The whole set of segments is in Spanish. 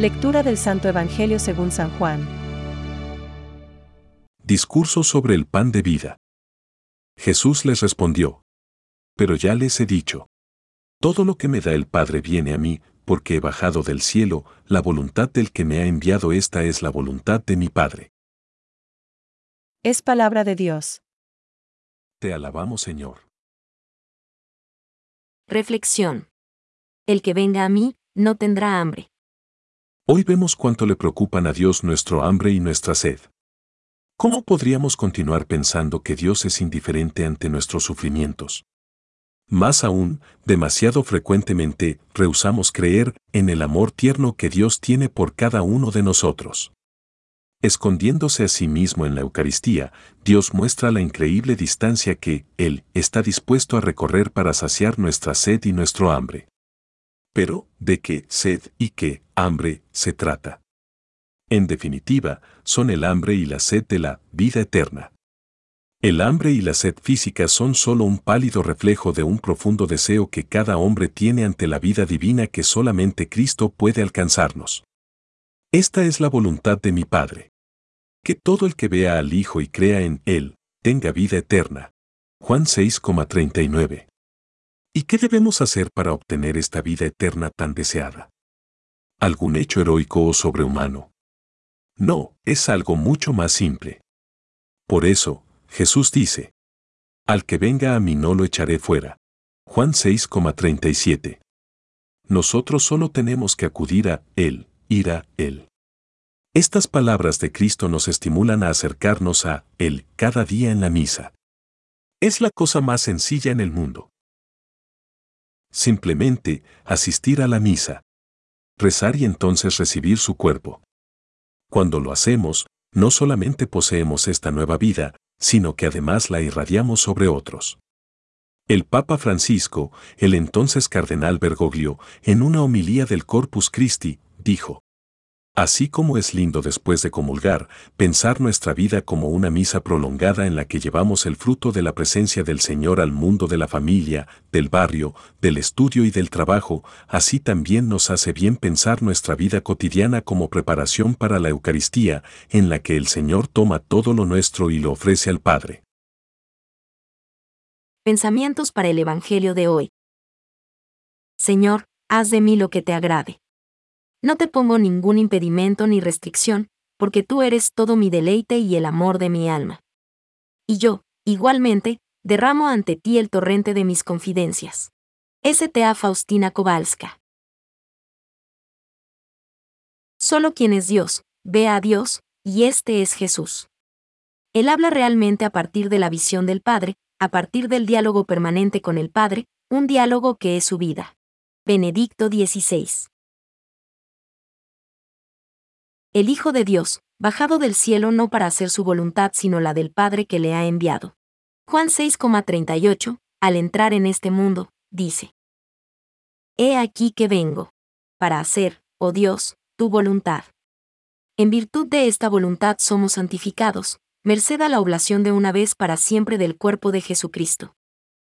Lectura del Santo Evangelio según San Juan. Discurso sobre el pan de vida. Jesús les respondió. Pero ya les he dicho. Todo lo que me da el Padre viene a mí, porque he bajado del cielo, la voluntad del que me ha enviado esta es la voluntad de mi Padre. Es palabra de Dios. Te alabamos Señor. Reflexión. El que venga a mí, no tendrá hambre. Hoy vemos cuánto le preocupan a Dios nuestro hambre y nuestra sed. ¿Cómo podríamos continuar pensando que Dios es indiferente ante nuestros sufrimientos? Más aún, demasiado frecuentemente rehusamos creer en el amor tierno que Dios tiene por cada uno de nosotros. Escondiéndose a sí mismo en la Eucaristía, Dios muestra la increíble distancia que Él está dispuesto a recorrer para saciar nuestra sed y nuestro hambre. Pero, ¿de qué sed y qué hambre se trata? En definitiva, son el hambre y la sed de la vida eterna. El hambre y la sed física son solo un pálido reflejo de un profundo deseo que cada hombre tiene ante la vida divina que solamente Cristo puede alcanzarnos. Esta es la voluntad de mi Padre. Que todo el que vea al Hijo y crea en Él, tenga vida eterna. Juan 6,39. ¿Y qué debemos hacer para obtener esta vida eterna tan deseada? ¿Algún hecho heroico o sobrehumano? No, es algo mucho más simple. Por eso, Jesús dice, Al que venga a mí no lo echaré fuera. Juan 6,37. Nosotros solo tenemos que acudir a Él, ir a Él. Estas palabras de Cristo nos estimulan a acercarnos a Él cada día en la misa. Es la cosa más sencilla en el mundo. Simplemente, asistir a la misa. Rezar y entonces recibir su cuerpo. Cuando lo hacemos, no solamente poseemos esta nueva vida, sino que además la irradiamos sobre otros. El Papa Francisco, el entonces cardenal Bergoglio, en una homilía del Corpus Christi, dijo, Así como es lindo después de comulgar, pensar nuestra vida como una misa prolongada en la que llevamos el fruto de la presencia del Señor al mundo de la familia, del barrio, del estudio y del trabajo, así también nos hace bien pensar nuestra vida cotidiana como preparación para la Eucaristía, en la que el Señor toma todo lo nuestro y lo ofrece al Padre. Pensamientos para el Evangelio de hoy. Señor, haz de mí lo que te agrade. No te pongo ningún impedimento ni restricción, porque tú eres todo mi deleite y el amor de mi alma. Y yo, igualmente, derramo ante ti el torrente de mis confidencias. S.T.A. Faustina Kowalska. Solo quien es Dios, ve a Dios, y este es Jesús. Él habla realmente a partir de la visión del Padre, a partir del diálogo permanente con el Padre, un diálogo que es su vida. Benedicto XVI el Hijo de Dios, bajado del cielo no para hacer su voluntad sino la del Padre que le ha enviado. Juan 6,38, al entrar en este mundo, dice, He aquí que vengo, para hacer, oh Dios, tu voluntad. En virtud de esta voluntad somos santificados, merced a la oblación de una vez para siempre del cuerpo de Jesucristo.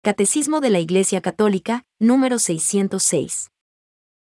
Catecismo de la Iglesia Católica, número 606.